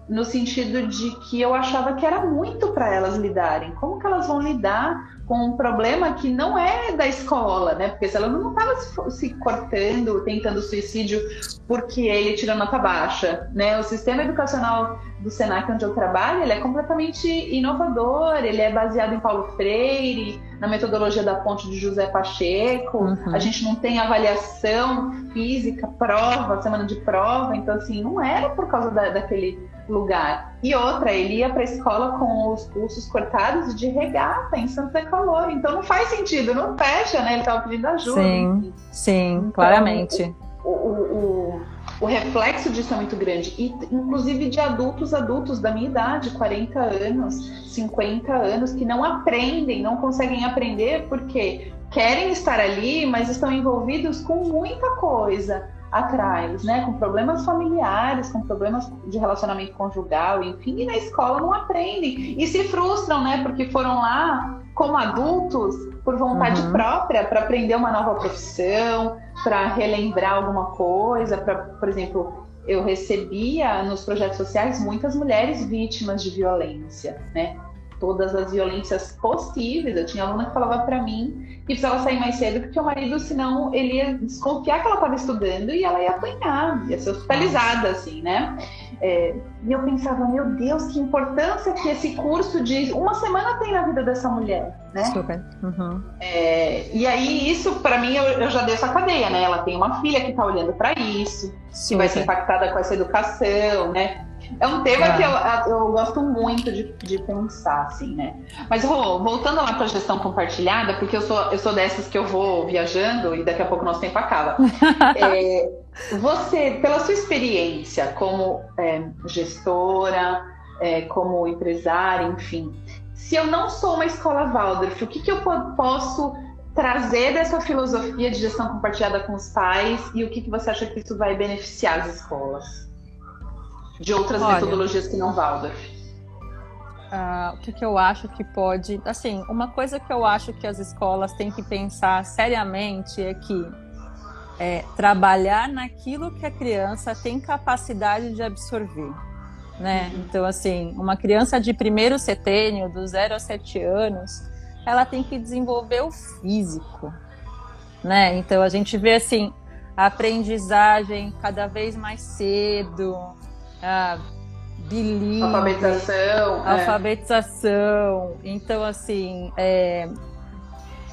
no sentido de que eu achava que era muito para elas lidarem. Como que elas vão lidar com um problema que não é da escola, né? Porque se ela não estava se, cortando, tentando suicídio porque ele tirou nota baixa, né? O sistema educacional do Senac onde eu trabalho, ele é completamente inovador, ele é baseado em Paulo Freire, na metodologia da ponte de José Pacheco. Uhum. A gente não tem avaliação física, prova, semana de prova, então assim, não era por causa da, daquele lugar. E outra, ele ia para a escola com os pulsos cortados de regata em Santa Calor. Então não faz sentido, não fecha, né? Ele estava pedindo ajuda. Sim, sim, então, claramente. O, o, o, o, reflexo disso é muito grande. E, inclusive, de adultos, adultos da minha idade, 40 anos, 50 anos, que não aprendem, não conseguem aprender porque querem estar ali, mas estão envolvidos com muita coisa atrás, né? Com problemas familiares, com problemas de relacionamento conjugal, enfim, e na escola não aprendem e se frustram, né? Porque foram lá como adultos por vontade uhum. própria para aprender uma nova profissão, para relembrar alguma coisa, para, por exemplo, eu recebia nos projetos sociais muitas mulheres vítimas de violência, né? Todas as violências possíveis. Eu tinha aluna que falava para mim que precisava sair mais cedo porque o marido, senão, ele ia desconfiar que ela estava estudando e ela ia apanhar, ia ser hospitalizada, assim, né? É, e eu pensava, meu Deus, que importância que esse curso de uma semana tem na vida dessa mulher, né? Super. Uhum. É, e aí, isso, para mim, eu, eu, já dei essa cadeia, né? Ela tem uma filha que está olhando para isso, Super. que vai ser impactada com essa educação, né? É um tema que eu, eu gosto muito de, de pensar, assim, né? Mas, Rô, voltando lá para a gestão compartilhada, porque eu sou, eu sou dessas que eu vou viajando e daqui a pouco nosso tempo acaba. é, você, pela sua experiência como é, gestora, é, como empresária, enfim, se eu não sou uma escola Waldorf, o que, que eu posso trazer dessa filosofia de gestão compartilhada com os pais e o que, que você acha que isso vai beneficiar as escolas? De outras Olha, metodologias que não Waldorf. Uh, o que, que eu acho que pode. Assim, uma coisa que eu acho que as escolas têm que pensar seriamente é que é, trabalhar naquilo que a criança tem capacidade de absorver. Né? Uhum. Então, assim, uma criança de primeiro setênio, do 0 a 7 anos, ela tem que desenvolver o físico, né? Então a gente vê assim a aprendizagem cada vez mais cedo, a bilíngue, alfabetização, é. alfabetização. É. Então assim, é,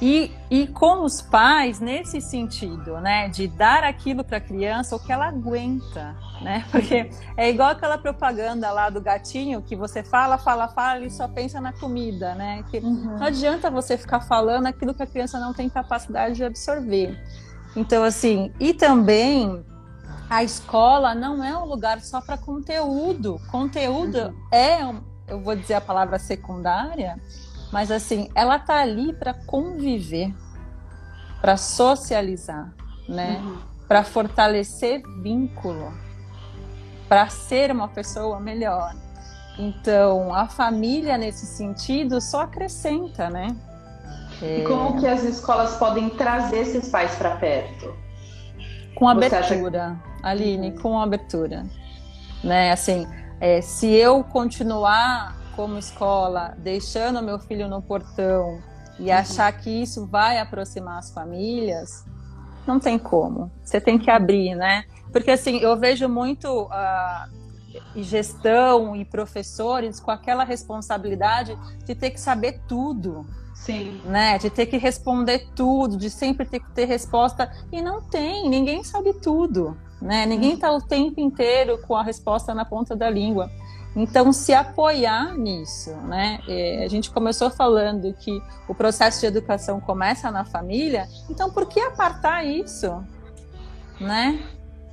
e, e com os pais nesse sentido, né, de dar aquilo para a criança o que ela aguenta, né? Porque é igual aquela propaganda lá do gatinho que você fala, fala, fala e só pensa na comida, né? Que uhum. não adianta você ficar falando aquilo que a criança não tem capacidade de absorver. Então assim, e também a escola não é um lugar só para conteúdo. Conteúdo uhum. é, eu vou dizer a palavra secundária, mas assim, ela tá ali para conviver, para socializar, né? Uhum. Para fortalecer vínculo, para ser uma pessoa melhor. Então, a família nesse sentido só acrescenta, né? E como que as escolas podem trazer esses pais para perto? Com abertura, acha... Aline, uhum. com abertura. Né? Assim, é, se eu continuar como escola, deixando meu filho no portão e uhum. achar que isso vai aproximar as famílias, não tem como. Você tem que abrir, né? Porque assim, eu vejo muito uh, gestão e professores com aquela responsabilidade de ter que saber tudo. Sim. Né? De ter que responder tudo, de sempre ter que ter resposta. E não tem, ninguém sabe tudo. Né? Ninguém está o tempo inteiro com a resposta na ponta da língua. Então, se apoiar nisso, né? É, a gente começou falando que o processo de educação começa na família, então por que apartar isso, né?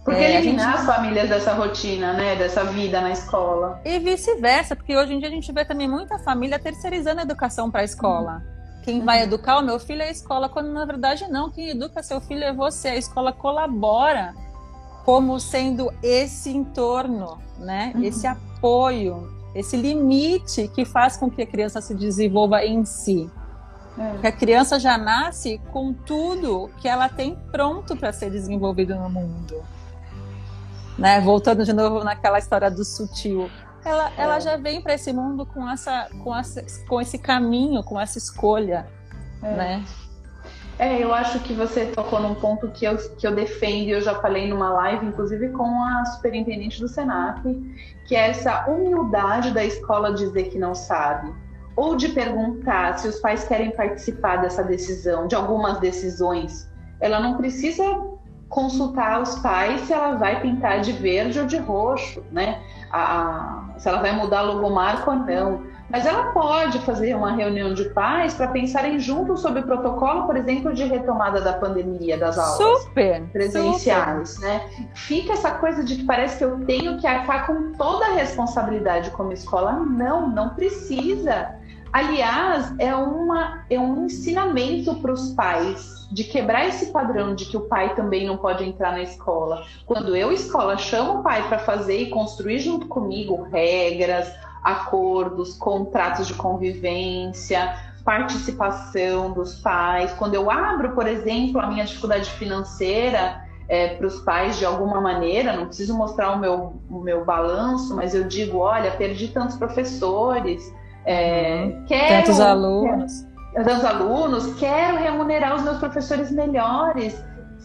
Por que é, eliminar gente... as famílias dessa rotina, né? Dessa vida na escola? E vice-versa, porque hoje em dia a gente vê também muita família terceirizando a educação para a escola. Uhum. Quem uhum. vai educar o meu filho é a escola, quando na verdade não. Quem educa seu filho é você. A escola colabora como sendo esse entorno, né? Uhum. Esse apoio apoio, esse limite que faz com que a criança se desenvolva em si. É. Que a criança já nasce com tudo que ela tem pronto para ser desenvolvido no mundo. Né? Voltando de novo naquela história do sutil. Ela, é. ela já vem para esse mundo com, essa, com, essa, com esse caminho, com essa escolha. É. Né? É, eu acho que você tocou num ponto que eu, que eu defendo, eu já falei numa live, inclusive com a superintendente do Senap, que é essa humildade da escola dizer que não sabe, ou de perguntar se os pais querem participar dessa decisão, de algumas decisões. Ela não precisa consultar os pais se ela vai pintar de verde ou de roxo, né? A, a, se ela vai mudar a logomarca ou não. Mas ela pode fazer uma reunião de pais para pensarem juntos sobre o protocolo, por exemplo, de retomada da pandemia das aulas super, presenciais, super. né? Fica essa coisa de que parece que eu tenho que arcar com toda a responsabilidade como escola. Não, não precisa. Aliás, é, uma, é um ensinamento para os pais de quebrar esse padrão de que o pai também não pode entrar na escola. Quando eu, escola, chamo o pai para fazer e construir junto comigo regras, acordos, contratos de convivência, participação dos pais. Quando eu abro, por exemplo, a minha dificuldade financeira é, para os pais de alguma maneira, não preciso mostrar o meu, o meu balanço, mas eu digo: olha, perdi tantos professores, é, uhum. quero. Tantos alunos. Quero, tantos alunos, quero remunerar os meus professores melhores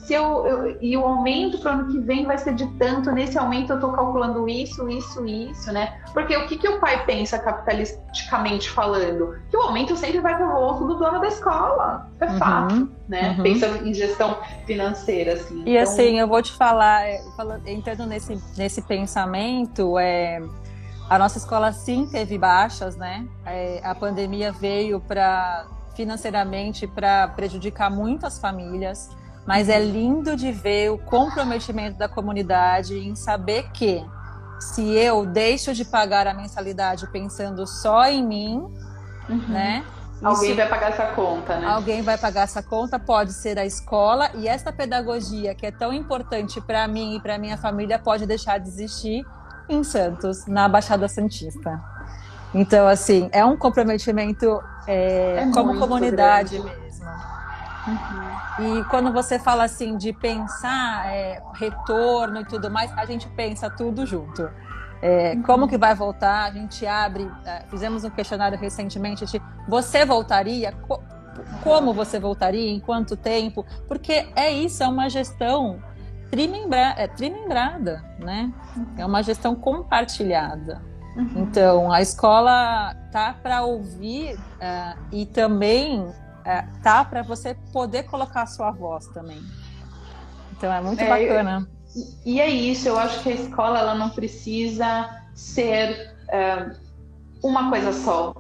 se eu, eu, e o aumento para o ano que vem vai ser de tanto, nesse aumento eu estou calculando isso, isso, isso, né? Porque o que, que o pai pensa capitalisticamente falando? Que o aumento sempre vai para o bolso do dono da escola. É uhum, fato, né? Uhum. Pensa em gestão financeira, assim. E então... assim, eu vou te falar, é, falando, entrando nesse, nesse pensamento, é a nossa escola sim teve baixas, né? É, a pandemia veio para financeiramente para prejudicar muitas famílias, mas é lindo de ver o comprometimento da comunidade em saber que se eu deixo de pagar a mensalidade pensando só em mim, uhum. né? Alguém vai pagar essa conta, né? Alguém vai pagar essa conta, pode ser a escola, e essa pedagogia que é tão importante para mim e para minha família pode deixar de existir em Santos, na Baixada Santista. Então, assim, é um comprometimento é, é como comunidade grande. mesmo. Uhum. E quando você fala assim de pensar é, retorno e tudo mais, a gente pensa tudo junto. É, uhum. Como que vai voltar? A gente abre, é, fizemos um questionário recentemente de você voltaria? Co como você voltaria? Em quanto tempo? Porque é isso, é uma gestão trimembra é, trimembrada, né? É uma gestão compartilhada. Uhum. Então, a escola tá para ouvir uh, e também uh, tá para você poder colocar a sua voz também. Então, é muito é, bacana. E, e é isso, eu acho que a escola ela não precisa ser uh, uma coisa só.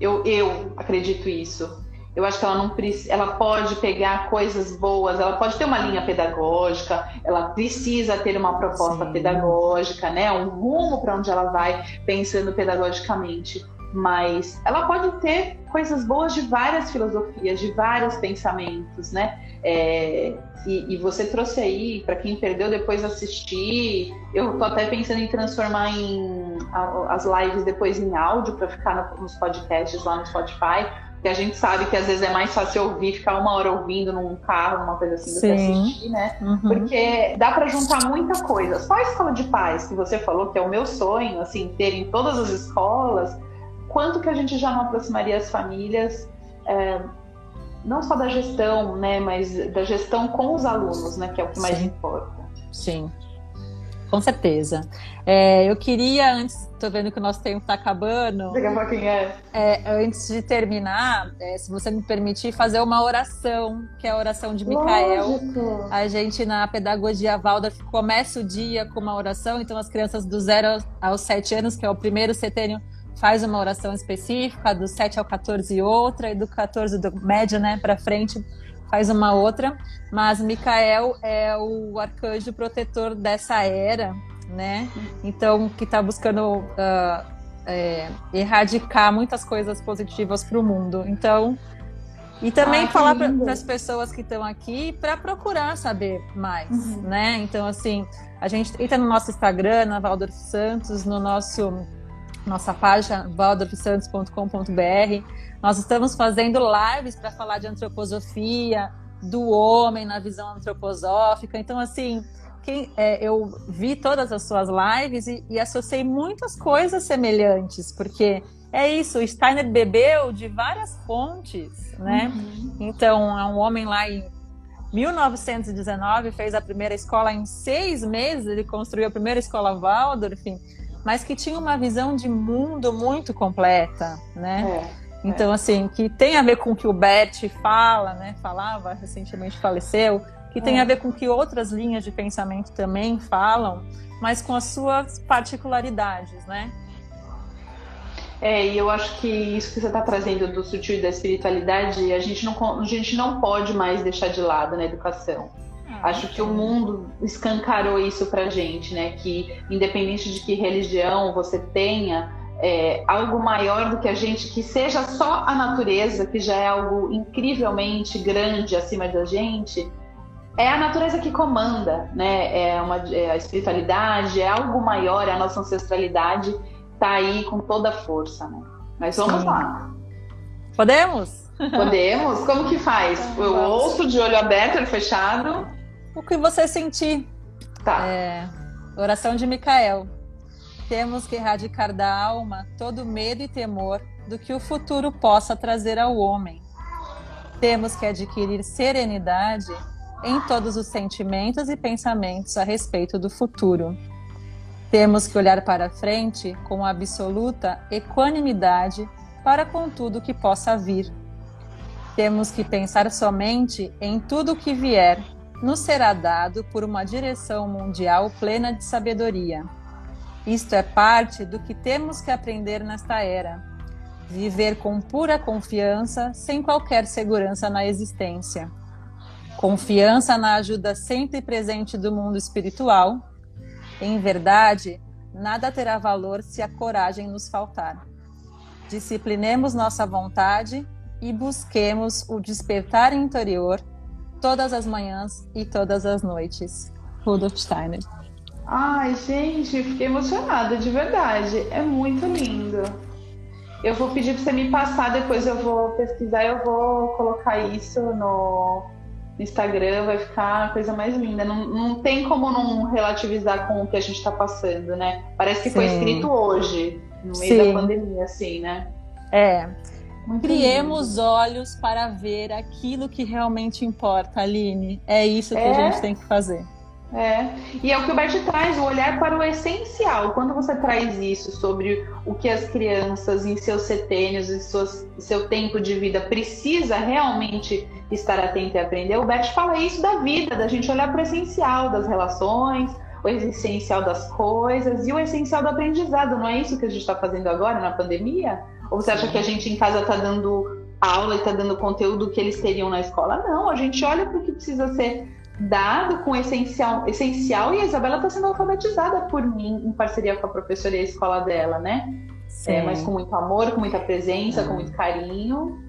Eu, eu acredito isso. Eu acho que ela não ela pode pegar coisas boas, ela pode ter uma linha pedagógica, ela precisa ter uma proposta Sim. pedagógica, né? Um rumo para onde ela vai pensando pedagogicamente. Mas ela pode ter coisas boas de várias filosofias, de vários pensamentos, né? É, e, e, você trouxe aí, para quem perdeu depois assistir, eu tô até pensando em transformar em, as lives depois em áudio para ficar nos podcasts lá no Spotify, que a gente sabe que às vezes é mais fácil ouvir, ficar uma hora ouvindo num carro, numa coisa assim, do que assistir, né? Uhum. Porque dá para juntar muita coisa. Só a escola de paz, que você falou que é o meu sonho, assim, ter em todas as escolas, quanto que a gente já não aproximaria as famílias, é, não só da gestão, né, mas da gestão com os alunos, né, que é o que mais Sim. importa. Sim. Com certeza. É, eu queria, antes, estou vendo que o nosso tempo está acabando. Daqui a pouquinho é. é. Antes de terminar, é, se você me permitir, fazer uma oração, que é a oração de Micael. Lógico. A gente, na pedagogia Waldorf, começa o dia com uma oração, então as crianças do zero aos sete anos, que é o primeiro setênio, faz uma oração específica, do 7 ao 14 outra, e do 14 do médio, né, para frente, faz uma outra, mas Micael é o arcanjo protetor dessa era, né? Então, que está buscando uh, é, erradicar muitas coisas positivas para o mundo. Então, e também ah, falar para as pessoas que estão aqui para procurar saber mais, uhum. né? Então, assim, a gente entra no nosso Instagram, na Valdorf Santos, no nosso nossa página valdorfsantos.com.br nós estamos fazendo lives para falar de antroposofia, do homem na visão antroposófica. Então, assim, quem, é, eu vi todas as suas lives e, e, associei muitas coisas semelhantes, porque é isso, o Steiner bebeu de várias fontes, né? Uhum. Então, é um homem lá em 1919, fez a primeira escola em seis meses, ele construiu a primeira escola Waldorf, mas que tinha uma visão de mundo muito completa, né? É. Então, assim, que tem a ver com o que o Bert fala, né? Falava, recentemente faleceu, que tem é. a ver com o que outras linhas de pensamento também falam, mas com as suas particularidades, né? É, e eu acho que isso que você está trazendo do sutil e da espiritualidade, a gente não, a gente não pode mais deixar de lado na educação. Ah, acho que o mundo escancarou isso pra gente, né? Que independente de que religião você tenha, é, algo maior do que a gente, que seja só a natureza, que já é algo incrivelmente grande acima da gente, é a natureza que comanda, né? É, uma, é a espiritualidade, é algo maior, é a nossa ancestralidade tá aí com toda a força, né? Mas vamos Sim. lá. Podemos? Podemos? Como que faz? Então, Eu ouço de olho aberto, olho fechado. O que você sentir. Tá. É, oração de Micael. Temos que erradicar da alma todo medo e temor do que o futuro possa trazer ao homem. Temos que adquirir serenidade em todos os sentimentos e pensamentos a respeito do futuro. Temos que olhar para frente com absoluta equanimidade para com tudo que possa vir. Temos que pensar somente em tudo o que vier, nos será dado por uma direção mundial plena de sabedoria Isto é parte do que temos que aprender nesta era. Viver com pura confiança, sem qualquer segurança na existência. Confiança na ajuda sempre presente do mundo espiritual. Em verdade, nada terá valor se a coragem nos faltar. Disciplinemos nossa vontade e busquemos o despertar interior todas as manhãs e todas as noites. Rudolf Steiner. Ai, gente, fiquei emocionada, de verdade. É muito lindo. Eu vou pedir para você me passar, depois eu vou pesquisar, eu vou colocar isso no Instagram, vai ficar a coisa mais linda. Não, não tem como não relativizar com o que a gente está passando, né? Parece que Sim. foi escrito hoje, no meio Sim. da pandemia, assim, né? É. Muito Criemos lindo. olhos para ver aquilo que realmente importa, Aline. É isso que é. a gente tem que fazer. É, e é o que o Bert traz, o olhar para o essencial. Quando você traz isso sobre o que as crianças em seus setênios, em suas, seu tempo de vida, precisa realmente estar atento e aprender, o Bert fala isso da vida, da gente olhar para o essencial das relações, o essencial das coisas e o essencial do aprendizado. Não é isso que a gente está fazendo agora na pandemia? Ou você acha que a gente em casa está dando aula e está dando conteúdo que eles teriam na escola? Não, a gente olha para o que precisa ser dado com essencial, essencial e a Isabela está sendo alfabetizada por mim em parceria com a professora e a escola dela, né? É, mas com muito amor, com muita presença, com muito carinho.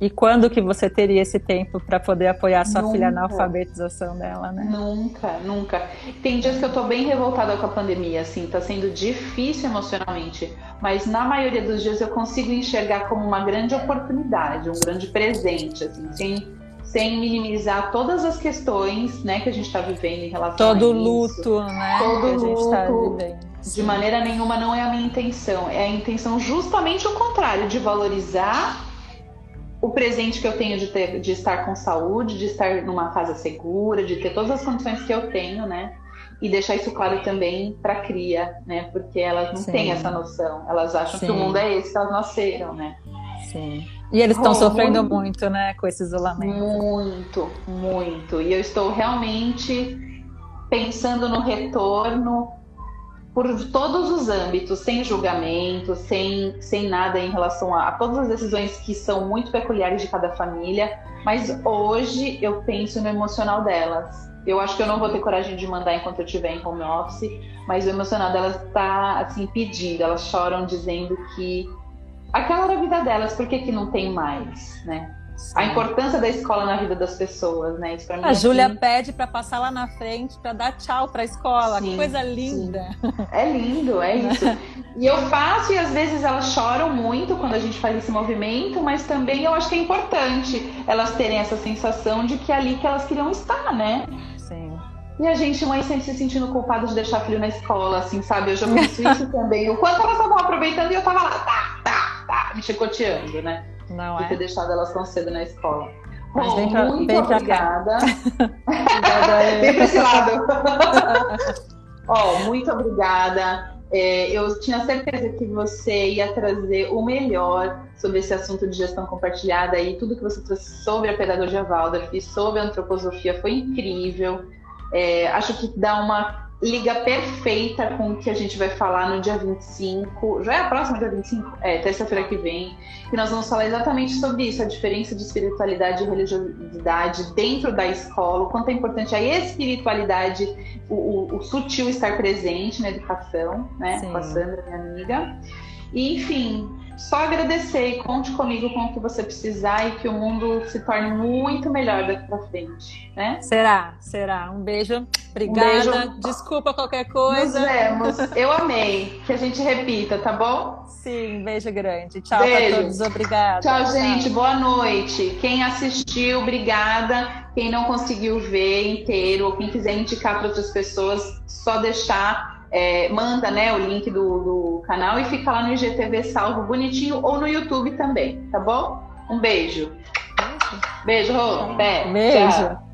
E quando que você teria esse tempo para poder apoiar sua nunca. filha na alfabetização dela, né? Nunca, nunca. Tem dias que eu tô bem revoltada com a pandemia, assim, tá sendo difícil emocionalmente, mas na maioria dos dias eu consigo enxergar como uma grande oportunidade, um grande presente, assim, sem sem minimizar todas as questões né, que a gente está vivendo em relação Todo a isso. luto, né? Todo que gente luto. Tá vivendo. De maneira nenhuma não é a minha intenção. É a intenção justamente o contrário, de valorizar o presente que eu tenho de, ter, de estar com saúde, de estar numa casa segura, de ter todas as condições que eu tenho, né? E deixar isso claro também para a cria, né? Porque elas não Sim. têm essa noção. Elas acham Sim. que o mundo é esse que elas nasceram, né? Sim. E eles estão oh, sofrendo muito, muito, né, com esse isolamento. Muito, muito. E eu estou realmente pensando no retorno por todos os âmbitos, sem julgamento, sem, sem nada em relação a, a, todas as decisões que são muito peculiares de cada família. Mas hoje eu penso no emocional delas. Eu acho que eu não vou ter coragem de mandar enquanto eu estiver em home office, mas o emocional delas está assim pedindo. Elas choram dizendo que aquela era a vida delas, por que, que não tem mais, né? Sim. A importância da escola na vida das pessoas, né? Isso pra mim, a Júlia assim... pede para passar lá na frente para dar tchau para a escola. Sim, que coisa linda. Sim. É lindo, é isso. e eu faço e às vezes elas choram muito quando a gente faz esse movimento, mas também eu acho que é importante elas terem essa sensação de que é ali que elas queriam estar, né? E a gente, mãe, sempre se sentindo culpada de deixar filho na escola, assim, sabe? Eu já penso isso também. O quanto elas estavam aproveitando e eu tava lá, tá, tá, tá, me chicoteando, né? Não de é? ter deixado elas tão cedo na escola. Mas Bom, vem pra, muito vem obrigada. vem pra esse lado. Ó, muito obrigada. É, eu tinha certeza que você ia trazer o melhor sobre esse assunto de gestão compartilhada e tudo que você trouxe sobre a pedagogia Waldorf e sobre a antroposofia foi incrível. É, acho que dá uma liga perfeita com o que a gente vai falar no dia 25. Já é a próxima dia 25? É, terça-feira que vem. Que nós vamos falar exatamente sobre isso, a diferença de espiritualidade e religiosidade dentro da escola, o quanto é importante a espiritualidade, o, o, o sutil estar presente na educação, né? Sim. Com a Sandra, minha amiga. E, enfim, só agradecer e conte comigo com o que você precisar e que o mundo se torne muito melhor daqui para frente, né? Será, será. Um beijo. Obrigada. Um beijo. Desculpa qualquer coisa. Nos vemos. Eu amei. Que a gente repita, tá bom? Sim, beijo grande. Tchau para todos. Obrigada. Tchau, gente. Boa noite. Quem assistiu, obrigada. Quem não conseguiu ver inteiro ou quem quiser indicar para outras pessoas, só deixar é, manda né, o link do, do, canal e fica lá no IGTV salvo bonitinho ou no YouTube também, tá bom? Um beijo. Beijo, Rô. Beijo. Tchau.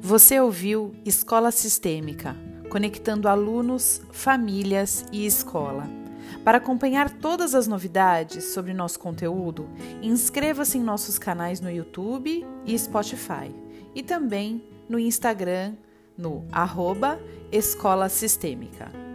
Você ouviu Escola Sistêmica, conectando alunos, famílias e escola. Para acompanhar todas as novidades sobre nosso conteúdo, inscreva-se em nossos canais no YouTube e Spotify e também no Instagram no arroba Escola Sistêmica.